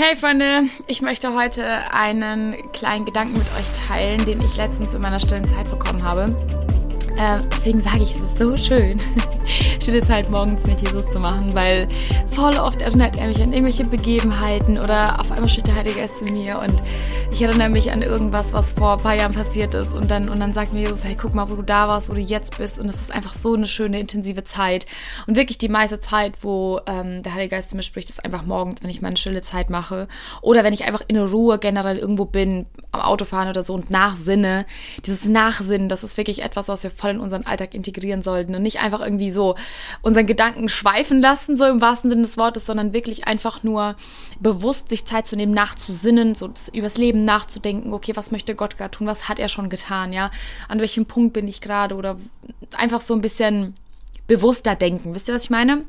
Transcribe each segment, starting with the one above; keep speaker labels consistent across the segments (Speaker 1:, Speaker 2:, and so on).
Speaker 1: Hey Freunde, ich möchte heute einen kleinen Gedanken mit euch teilen, den ich letztens in meiner stillen Zeit bekommen habe. Äh, deswegen sage ich, es ist so schön, stille Zeit morgens mit Jesus zu machen, weil voll oft erinnert er mich an irgendwelche Begebenheiten oder auf einmal spricht der Heilige Geist zu mir und ich erinnere mich an irgendwas, was vor ein paar Jahren passiert ist und dann, und dann sagt mir Jesus, hey, guck mal, wo du da warst, wo du jetzt bist und es ist einfach so eine schöne, intensive Zeit und wirklich die meiste Zeit, wo ähm, der Heilige Geist zu mir spricht, ist einfach morgens, wenn ich meine stille Zeit mache oder wenn ich einfach in Ruhe generell irgendwo bin, am Autofahren oder so und nachsinne. Dieses Nachsinnen, das ist wirklich etwas, was wir voll in unseren Alltag integrieren sollten und nicht einfach irgendwie so unseren Gedanken schweifen lassen, so im wahrsten Sinne des Wortes, sondern wirklich einfach nur bewusst sich Zeit zu nehmen, nachzusinnen, so übers Leben nachzudenken, okay, was möchte Gott gerade tun, was hat er schon getan, ja, an welchem Punkt bin ich gerade oder einfach so ein bisschen bewusster denken. Wisst ihr, was ich meine?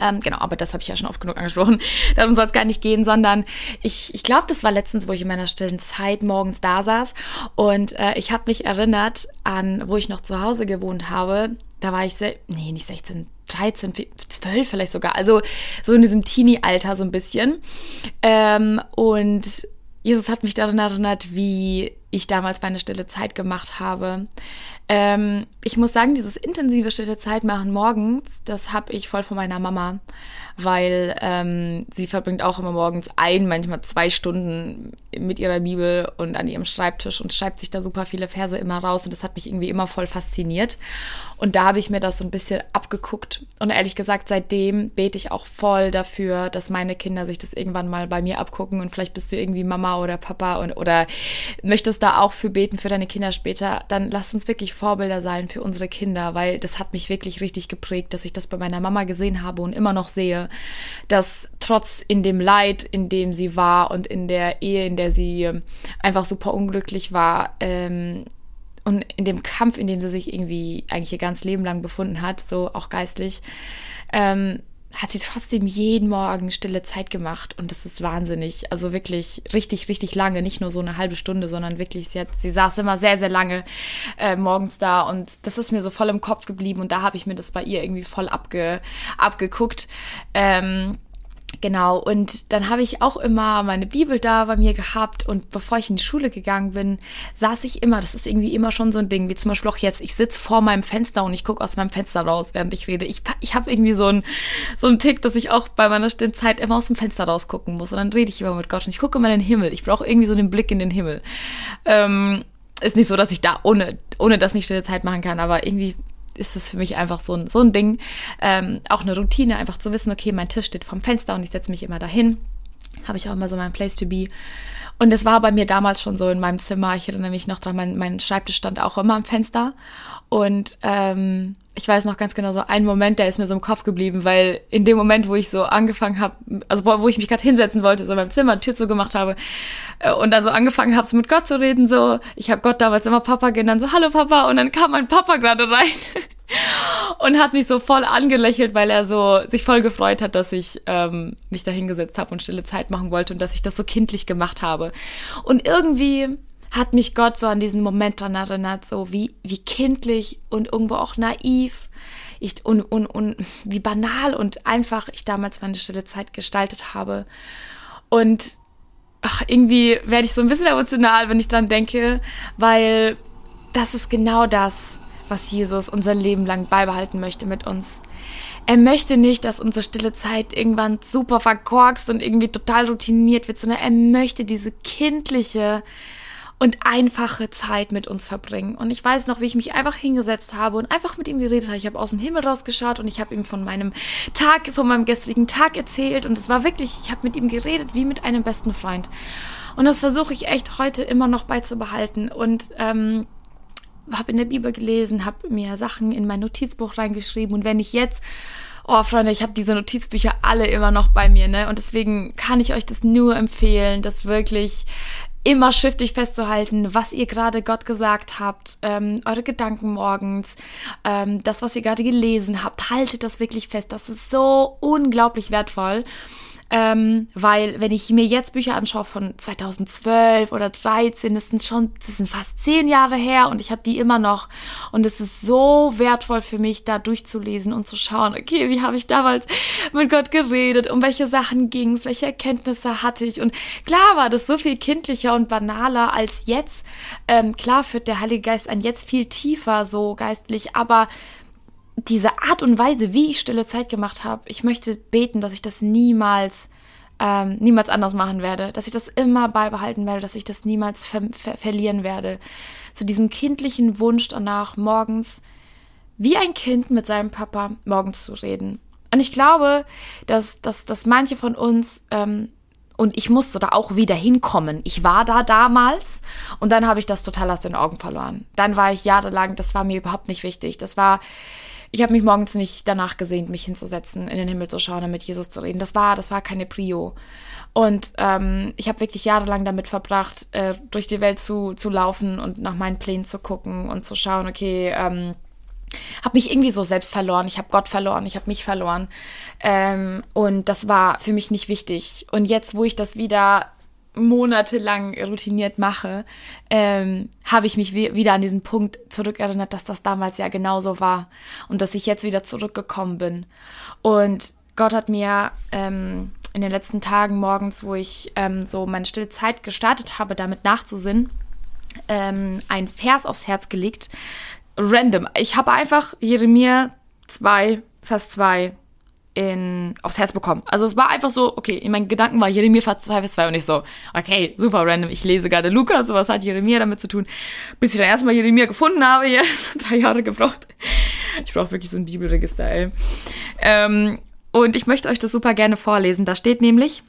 Speaker 1: Ähm, genau, aber das habe ich ja schon oft genug angesprochen. Darum soll es gar nicht gehen, sondern ich, ich glaube, das war letztens, wo ich in meiner stillen Zeit morgens da saß und äh, ich habe mich erinnert an, wo ich noch zu Hause gewohnt habe. Da war ich, nee, nicht 16, 13, 12 vielleicht sogar. Also so in diesem Teenie-Alter so ein bisschen. Ähm, und Jesus hat mich daran erinnert, wie ich damals meine stille Zeit gemacht habe. Ähm, ich muss sagen, dieses intensive stille Zeit machen morgens, das habe ich voll von meiner Mama, weil ähm, sie verbringt auch immer morgens ein, manchmal zwei Stunden mit ihrer Bibel und an ihrem Schreibtisch und schreibt sich da super viele Verse immer raus und das hat mich irgendwie immer voll fasziniert. Und da habe ich mir das so ein bisschen abgeguckt und ehrlich gesagt, seitdem bete ich auch voll dafür, dass meine Kinder sich das irgendwann mal bei mir abgucken und vielleicht bist du irgendwie Mama oder Papa und, oder möchtest da auch für beten für deine Kinder später, dann lass uns wirklich Vorbilder sein für unsere Kinder, weil das hat mich wirklich richtig geprägt, dass ich das bei meiner Mama gesehen habe und immer noch sehe, dass trotz in dem Leid, in dem sie war und in der Ehe, in der sie einfach super unglücklich war, ähm, und in dem Kampf, in dem sie sich irgendwie eigentlich ihr ganzes Leben lang befunden hat, so auch geistlich, ähm, hat sie trotzdem jeden Morgen stille Zeit gemacht und das ist wahnsinnig. Also wirklich richtig, richtig lange, nicht nur so eine halbe Stunde, sondern wirklich, sie, hat, sie saß immer sehr, sehr lange äh, morgens da und das ist mir so voll im Kopf geblieben und da habe ich mir das bei ihr irgendwie voll abge, abgeguckt. Ähm, Genau, und dann habe ich auch immer meine Bibel da bei mir gehabt und bevor ich in die Schule gegangen bin, saß ich immer, das ist irgendwie immer schon so ein Ding, wie zum Beispiel auch jetzt, ich sitze vor meinem Fenster und ich gucke aus meinem Fenster raus, während ich rede. Ich, ich habe irgendwie so einen so einen Tick, dass ich auch bei meiner Zeit immer aus dem Fenster raus gucken muss und dann rede ich immer mit Gott und ich gucke immer in den Himmel. Ich brauche irgendwie so den Blick in den Himmel. Ähm, ist nicht so, dass ich da ohne, ohne das nicht stille Zeit machen kann, aber irgendwie ist es für mich einfach so ein, so ein Ding. Ähm, auch eine Routine, einfach zu wissen, okay, mein Tisch steht vorm Fenster und ich setze mich immer dahin. Habe ich auch immer so mein Place to be. Und das war bei mir damals schon so in meinem Zimmer. Ich erinnere mich noch dran, mein, mein Schreibtisch stand auch immer am Fenster. Und ähm, ich weiß noch ganz genau so einen Moment, der ist mir so im Kopf geblieben, weil in dem Moment, wo ich so angefangen habe, also wo, wo ich mich gerade hinsetzen wollte, so in meinem Zimmer, Tür zugemacht habe äh, und dann so angefangen habe, so mit Gott zu reden, so, ich habe Gott damals immer Papa genannt, so Hallo Papa und dann kam mein Papa gerade rein und hat mich so voll angelächelt, weil er so sich voll gefreut hat, dass ich ähm, mich da hingesetzt habe und stille Zeit machen wollte und dass ich das so kindlich gemacht habe. Und irgendwie hat mich Gott so an diesen Moment dran erinnert, so wie, wie kindlich und irgendwo auch naiv ich, und, und, und wie banal und einfach ich damals meine stille Zeit gestaltet habe. Und ach, irgendwie werde ich so ein bisschen emotional, wenn ich dran denke, weil das ist genau das, was Jesus unser Leben lang beibehalten möchte mit uns. Er möchte nicht, dass unsere stille Zeit irgendwann super verkorkst und irgendwie total routiniert wird, sondern er möchte diese kindliche, und einfache Zeit mit uns verbringen. Und ich weiß noch, wie ich mich einfach hingesetzt habe und einfach mit ihm geredet habe. Ich habe aus dem Himmel rausgeschaut und ich habe ihm von meinem Tag, von meinem gestrigen Tag erzählt. Und es war wirklich, ich habe mit ihm geredet wie mit einem besten Freund. Und das versuche ich echt heute immer noch beizubehalten. Und ähm, habe in der Bibel gelesen, habe mir Sachen in mein Notizbuch reingeschrieben. Und wenn ich jetzt Oh, Freunde, ich habe diese Notizbücher alle immer noch bei mir, ne? Und deswegen kann ich euch das nur empfehlen, das wirklich immer schriftlich festzuhalten, was ihr gerade Gott gesagt habt, ähm, eure Gedanken morgens, ähm, das, was ihr gerade gelesen habt, haltet das wirklich fest. Das ist so unglaublich wertvoll. Ähm, weil wenn ich mir jetzt Bücher anschaue von 2012 oder 13, das sind schon, das sind fast zehn Jahre her und ich habe die immer noch. Und es ist so wertvoll für mich, da durchzulesen und zu schauen, okay, wie habe ich damals mit Gott geredet, um welche Sachen ging es, welche Erkenntnisse hatte ich? Und klar war das so viel kindlicher und banaler als jetzt. Ähm, klar führt der Heilige Geist ein jetzt viel tiefer so geistlich, aber diese Art und Weise, wie ich stille Zeit gemacht habe, ich möchte beten, dass ich das niemals, ähm, niemals anders machen werde, dass ich das immer beibehalten werde, dass ich das niemals ver ver verlieren werde. So diesen kindlichen Wunsch danach, morgens wie ein Kind mit seinem Papa morgens zu reden. Und ich glaube, dass, dass, dass manche von uns, ähm, und ich musste da auch wieder hinkommen. Ich war da damals und dann habe ich das total aus den Augen verloren. Dann war ich jahrelang, das war mir überhaupt nicht wichtig. Das war, ich habe mich morgens nicht danach gesehnt, mich hinzusetzen, in den Himmel zu schauen und mit Jesus zu reden. Das war, das war keine Prio. Und ähm, ich habe wirklich jahrelang damit verbracht, äh, durch die Welt zu, zu laufen und nach meinen Plänen zu gucken und zu schauen, okay, ähm, habe mich irgendwie so selbst verloren. Ich habe Gott verloren, ich habe mich verloren. Ähm, und das war für mich nicht wichtig. Und jetzt, wo ich das wieder monatelang routiniert mache, ähm, habe ich mich wieder an diesen Punkt zurückerinnert, dass das damals ja genauso war und dass ich jetzt wieder zurückgekommen bin. Und Gott hat mir ähm, in den letzten Tagen morgens, wo ich ähm, so meine stille Zeit gestartet habe, damit nachzusinnen, ähm, ein Vers aufs Herz gelegt. Random. Ich habe einfach Jeremia 2, Vers 2 in, aufs Herz bekommen. Also es war einfach so, okay, in meinen Gedanken war Jeremia Vers 2 Vers 2 und ich so, okay, super random, ich lese gerade Lukas, was hat Jeremia damit zu tun? Bis ich dann erstmal Jeremia gefunden habe, jetzt drei Jahre gebraucht. Ich brauche wirklich so ein Bibelregister, ey. Ähm, und ich möchte euch das super gerne vorlesen. Da steht nämlich,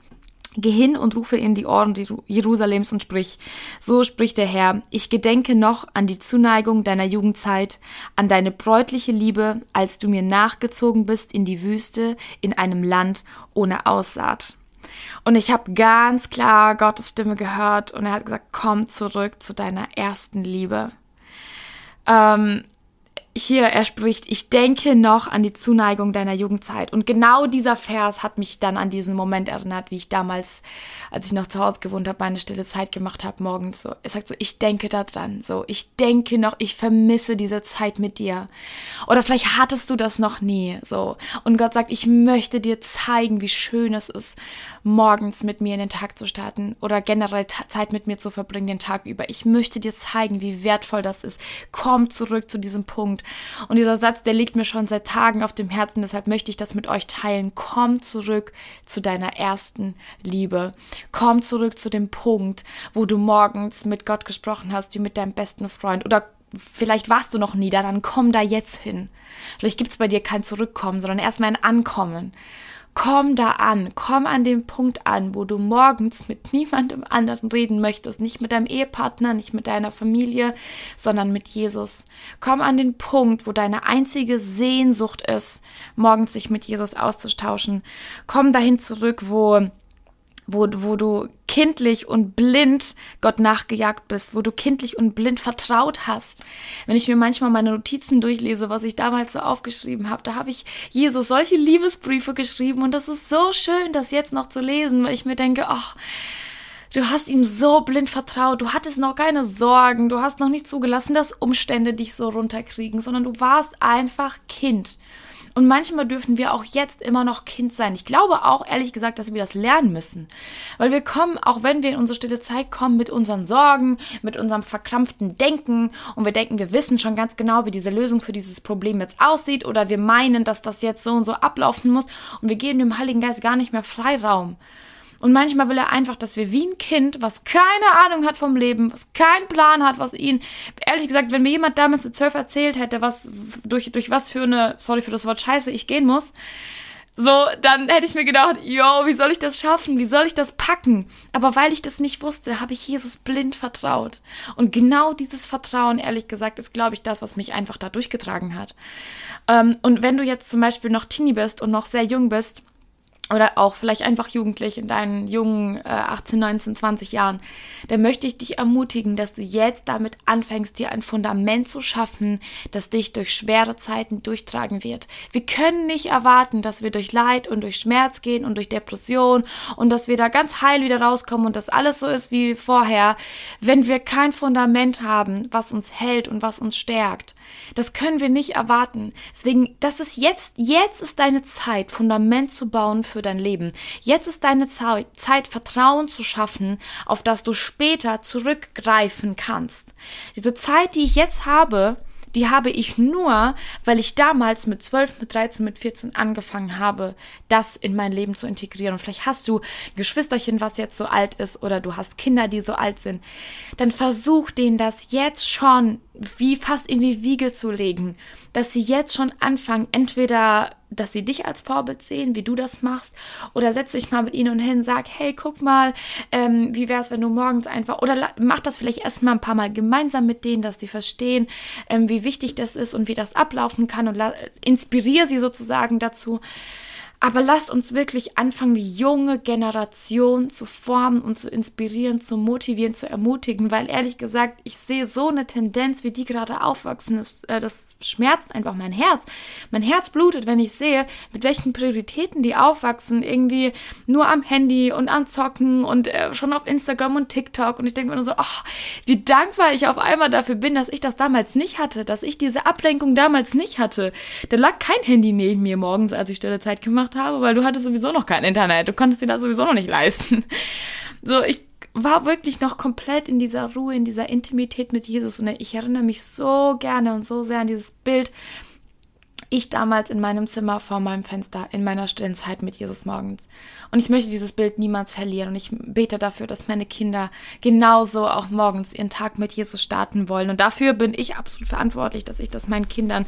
Speaker 1: Geh hin und rufe in die Ohren Jerusalems und sprich, so spricht der Herr, ich gedenke noch an die Zuneigung deiner Jugendzeit, an deine bräutliche Liebe, als du mir nachgezogen bist in die Wüste, in einem Land ohne Aussaat. Und ich habe ganz klar Gottes Stimme gehört und er hat gesagt, komm zurück zu deiner ersten Liebe. Ähm, hier, er spricht, ich denke noch an die Zuneigung deiner Jugendzeit. Und genau dieser Vers hat mich dann an diesen Moment erinnert, wie ich damals, als ich noch zu Hause gewohnt habe, meine stille Zeit gemacht habe, morgens so. Er sagt so, ich denke daran, so, ich denke noch, ich vermisse diese Zeit mit dir. Oder vielleicht hattest du das noch nie, so. Und Gott sagt, ich möchte dir zeigen, wie schön es ist, morgens mit mir in den Tag zu starten oder generell Zeit mit mir zu verbringen den Tag über. Ich möchte dir zeigen, wie wertvoll das ist. Komm zurück zu diesem Punkt. Und dieser Satz, der liegt mir schon seit Tagen auf dem Herzen, deshalb möchte ich das mit euch teilen. Komm zurück zu deiner ersten Liebe. Komm zurück zu dem Punkt, wo du morgens mit Gott gesprochen hast, wie mit deinem besten Freund oder vielleicht warst du noch nie da, dann komm da jetzt hin. Vielleicht gibt es bei dir kein Zurückkommen, sondern erstmal ein Ankommen. Komm da an, komm an den Punkt an, wo du morgens mit niemandem anderen reden möchtest, nicht mit deinem Ehepartner, nicht mit deiner Familie, sondern mit Jesus. Komm an den Punkt, wo deine einzige Sehnsucht ist, morgens sich mit Jesus auszutauschen. Komm dahin zurück, wo wo, wo du kindlich und blind Gott nachgejagt bist, wo du kindlich und blind vertraut hast. Wenn ich mir manchmal meine Notizen durchlese, was ich damals so aufgeschrieben habe, da habe ich Jesus solche Liebesbriefe geschrieben und das ist so schön, das jetzt noch zu lesen, weil ich mir denke, ach, du hast ihm so blind vertraut, du hattest noch keine Sorgen, du hast noch nicht zugelassen, dass Umstände dich so runterkriegen, sondern du warst einfach Kind. Und manchmal dürfen wir auch jetzt immer noch Kind sein. Ich glaube auch, ehrlich gesagt, dass wir das lernen müssen. Weil wir kommen, auch wenn wir in unsere stille Zeit kommen, mit unseren Sorgen, mit unserem verkrampften Denken und wir denken, wir wissen schon ganz genau, wie diese Lösung für dieses Problem jetzt aussieht oder wir meinen, dass das jetzt so und so ablaufen muss und wir geben dem Heiligen Geist gar nicht mehr Freiraum. Und manchmal will er einfach, dass wir wie ein Kind, was keine Ahnung hat vom Leben, was keinen Plan hat, was ihn, ehrlich gesagt, wenn mir jemand damals mit zwölf erzählt hätte, was, durch, durch was für eine, sorry für das Wort Scheiße, ich gehen muss, so, dann hätte ich mir gedacht, yo, wie soll ich das schaffen? Wie soll ich das packen? Aber weil ich das nicht wusste, habe ich Jesus blind vertraut. Und genau dieses Vertrauen, ehrlich gesagt, ist, glaube ich, das, was mich einfach da durchgetragen hat. Ähm, und wenn du jetzt zum Beispiel noch Teenie bist und noch sehr jung bist, oder auch vielleicht einfach jugendlich in deinen jungen äh, 18, 19, 20 Jahren, dann möchte ich dich ermutigen, dass du jetzt damit anfängst, dir ein Fundament zu schaffen, das dich durch schwere Zeiten durchtragen wird. Wir können nicht erwarten, dass wir durch Leid und durch Schmerz gehen und durch Depression und dass wir da ganz heil wieder rauskommen und dass alles so ist wie vorher, wenn wir kein Fundament haben, was uns hält und was uns stärkt. Das können wir nicht erwarten. Deswegen, das ist jetzt, jetzt ist deine Zeit, Fundament zu bauen für dein Leben. Jetzt ist deine Zeit, Vertrauen zu schaffen, auf das du später zurückgreifen kannst. Diese Zeit, die ich jetzt habe, die habe ich nur, weil ich damals mit 12, mit 13, mit 14 angefangen habe, das in mein Leben zu integrieren. Und vielleicht hast du Geschwisterchen, was jetzt so alt ist, oder du hast Kinder, die so alt sind. Dann versuch denen das jetzt schon wie fast in die Wiege zu legen, dass sie jetzt schon anfangen, entweder, dass sie dich als Vorbild sehen, wie du das machst, oder setz dich mal mit ihnen hin, sag, hey, guck mal, ähm, wie wäre es, wenn du morgens einfach, oder mach das vielleicht erstmal ein paar Mal gemeinsam mit denen, dass sie verstehen, ähm, wie wichtig das ist und wie das ablaufen kann und inspiriere sie sozusagen dazu. Aber lasst uns wirklich anfangen, die junge Generation zu formen und zu inspirieren, zu motivieren, zu ermutigen, weil ehrlich gesagt, ich sehe so eine Tendenz, wie die gerade aufwachsen. Das, äh, das schmerzt einfach mein Herz. Mein Herz blutet, wenn ich sehe, mit welchen Prioritäten die aufwachsen. Irgendwie nur am Handy und am Zocken und äh, schon auf Instagram und TikTok. Und ich denke mir nur so, oh, wie dankbar ich auf einmal dafür bin, dass ich das damals nicht hatte, dass ich diese Ablenkung damals nicht hatte. Da lag kein Handy neben mir morgens, als ich stille Zeit gemacht gemacht habe, weil du hattest sowieso noch kein Internet. Du konntest dir das sowieso noch nicht leisten. So, ich war wirklich noch komplett in dieser Ruhe, in dieser Intimität mit Jesus und ich erinnere mich so gerne und so sehr an dieses Bild, ich damals in meinem Zimmer vor meinem Fenster in meiner stillen Zeit mit Jesus morgens. Und ich möchte dieses Bild niemals verlieren und ich bete dafür, dass meine Kinder genauso auch morgens ihren Tag mit Jesus starten wollen. Und dafür bin ich absolut verantwortlich, dass ich das meinen Kindern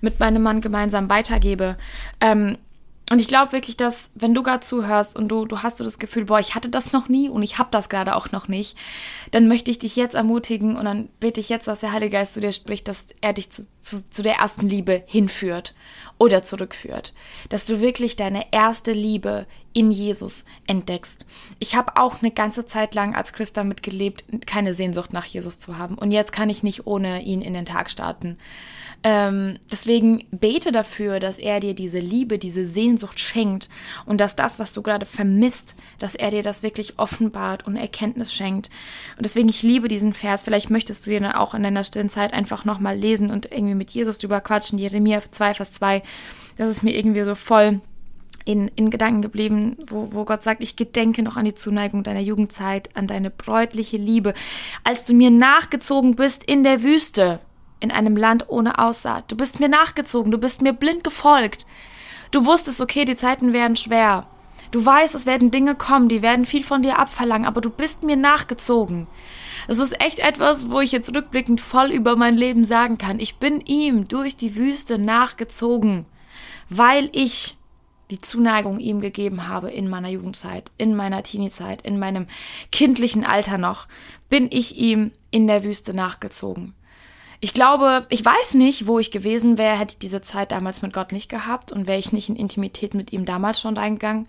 Speaker 1: mit meinem Mann gemeinsam weitergebe. Ähm, und ich glaube wirklich, dass wenn du gerade zuhörst und du, du hast so das Gefühl, boah, ich hatte das noch nie und ich habe das gerade auch noch nicht, dann möchte ich dich jetzt ermutigen und dann bete ich jetzt, dass der Heilige Geist zu dir spricht, dass er dich zu, zu, zu der ersten Liebe hinführt oder zurückführt. Dass du wirklich deine erste Liebe in Jesus entdeckst. Ich habe auch eine ganze Zeit lang als Christ damit gelebt, keine Sehnsucht nach Jesus zu haben. Und jetzt kann ich nicht ohne ihn in den Tag starten. Ähm, deswegen bete dafür, dass er dir diese Liebe, diese Sehnsucht schenkt und dass das, was du gerade vermisst, dass er dir das wirklich offenbart und Erkenntnis schenkt. Und deswegen, ich liebe diesen Vers. Vielleicht möchtest du dir dann auch in deiner stillen Zeit einfach nochmal lesen und irgendwie mit Jesus drüber quatschen. Jeremia 2, Vers 2. Das ist mir irgendwie so voll in, in Gedanken geblieben, wo, wo Gott sagt, ich gedenke noch an die Zuneigung deiner Jugendzeit, an deine bräutliche Liebe, als du mir nachgezogen bist in der Wüste in einem Land ohne Aussaat. Du bist mir nachgezogen, du bist mir blind gefolgt. Du wusstest, okay, die Zeiten werden schwer. Du weißt, es werden Dinge kommen, die werden viel von dir abverlangen, aber du bist mir nachgezogen. Das ist echt etwas, wo ich jetzt rückblickend voll über mein Leben sagen kann. Ich bin ihm durch die Wüste nachgezogen, weil ich die Zuneigung ihm gegeben habe in meiner Jugendzeit, in meiner Teeniezeit, in meinem kindlichen Alter noch, bin ich ihm in der Wüste nachgezogen. Ich glaube, ich weiß nicht, wo ich gewesen wäre, hätte ich diese Zeit damals mit Gott nicht gehabt und wäre ich nicht in Intimität mit ihm damals schon reingegangen.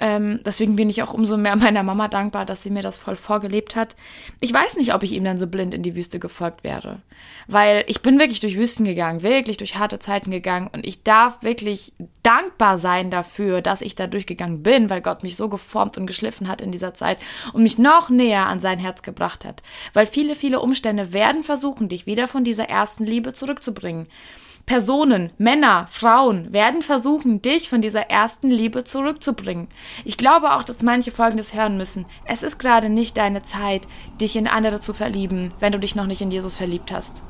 Speaker 1: Ähm, deswegen bin ich auch umso mehr meiner Mama dankbar, dass sie mir das voll vorgelebt hat. Ich weiß nicht, ob ich ihm dann so blind in die Wüste gefolgt wäre. Weil ich bin wirklich durch Wüsten gegangen, wirklich durch harte Zeiten gegangen. Und ich darf wirklich dankbar sein dafür, dass ich da durchgegangen bin, weil Gott mich so geformt und geschliffen hat in dieser Zeit und mich noch näher an sein Herz gebracht hat. Weil viele, viele Umstände werden versuchen, dich wieder von dieser ersten Liebe zurückzubringen. Personen, Männer, Frauen werden versuchen, dich von dieser ersten Liebe zurückzubringen. Ich glaube auch, dass manche Folgendes hören müssen. Es ist gerade nicht deine Zeit, dich in andere zu verlieben, wenn du dich noch nicht in Jesus verliebt hast.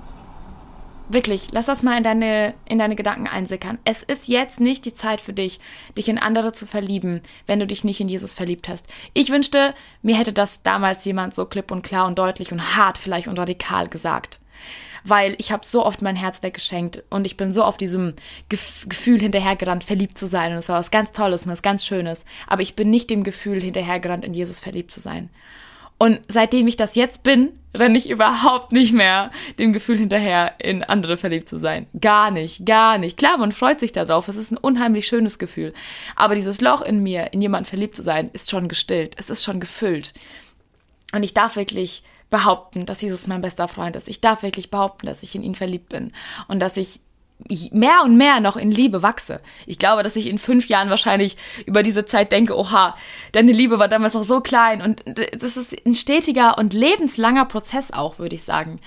Speaker 1: Wirklich, lass das mal in deine, in deine Gedanken einsickern. Es ist jetzt nicht die Zeit für dich, dich in andere zu verlieben, wenn du dich nicht in Jesus verliebt hast. Ich wünschte, mir hätte das damals jemand so klipp und klar und deutlich und hart vielleicht und radikal gesagt weil ich habe so oft mein Herz weggeschenkt und ich bin so auf diesem Gef Gefühl hinterhergerannt, verliebt zu sein. Und es war was ganz Tolles und was ganz Schönes. Aber ich bin nicht dem Gefühl hinterhergerannt, in Jesus verliebt zu sein. Und seitdem ich das jetzt bin, renne ich überhaupt nicht mehr dem Gefühl hinterher, in andere verliebt zu sein. Gar nicht, gar nicht. Klar, man freut sich darauf. Es ist ein unheimlich schönes Gefühl. Aber dieses Loch in mir, in jemanden verliebt zu sein, ist schon gestillt. Es ist schon gefüllt. Und ich darf wirklich behaupten, dass Jesus mein bester Freund ist. Ich darf wirklich behaupten, dass ich in ihn verliebt bin und dass ich mehr und mehr noch in Liebe wachse. Ich glaube, dass ich in fünf Jahren wahrscheinlich über diese Zeit denke, oha, deine Liebe war damals noch so klein und das ist ein stetiger und lebenslanger Prozess auch, würde ich sagen.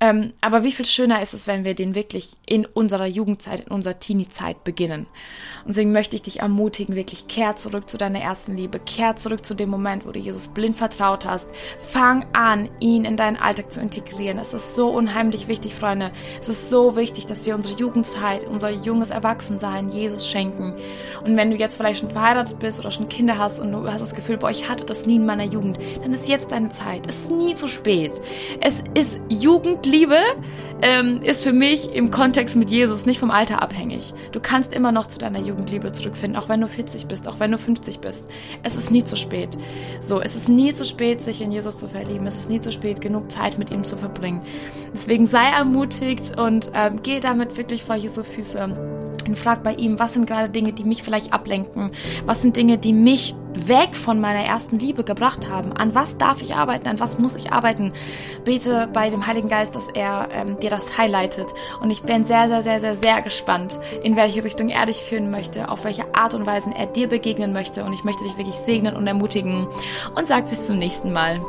Speaker 1: Ähm, aber wie viel schöner ist es, wenn wir den wirklich in unserer Jugendzeit, in unserer Teenie-Zeit beginnen. Und deswegen möchte ich dich ermutigen, wirklich kehr zurück zu deiner ersten Liebe, kehr zurück zu dem Moment, wo du Jesus blind vertraut hast. Fang an, ihn in deinen Alltag zu integrieren. Es ist so unheimlich wichtig, Freunde. Es ist so wichtig, dass wir unsere Jugendzeit, unser junges Erwachsensein Jesus schenken. Und wenn du jetzt vielleicht schon verheiratet bist oder schon Kinder hast und du hast das Gefühl, boah, ich hatte das nie in meiner Jugend, dann ist jetzt deine Zeit. Es ist nie zu spät. Es ist Jugendliebe, ähm, ist für mich im Kontext mit Jesus nicht vom Alter abhängig. Du kannst immer noch zu deiner Jugendliebe zurückfinden, auch wenn du 40 bist, auch wenn du 50 bist. Es ist nie zu spät. So, es ist nie zu spät, sich in Jesus zu verlieben. Es ist nie zu spät, genug Zeit mit ihm zu verbringen. Deswegen sei ermutigt und ähm, geh damit wirklich vor Jesu Füße und frag bei ihm, was sind gerade Dinge, die mich vielleicht ablenken? Was sind Dinge, die mich weg von meiner ersten Liebe gebracht haben? An was darf ich arbeiten? An was muss ich arbeiten? Bete bei dem Heiligen Geist, dass er ähm, dir das highlightet. Und ich bin sehr, sehr, sehr, sehr, sehr gespannt, in welche Richtung er dich führen möchte, auf welche Art und Weise er dir begegnen möchte. Und ich möchte dich wirklich segnen und ermutigen und sag bis zum nächsten Mal.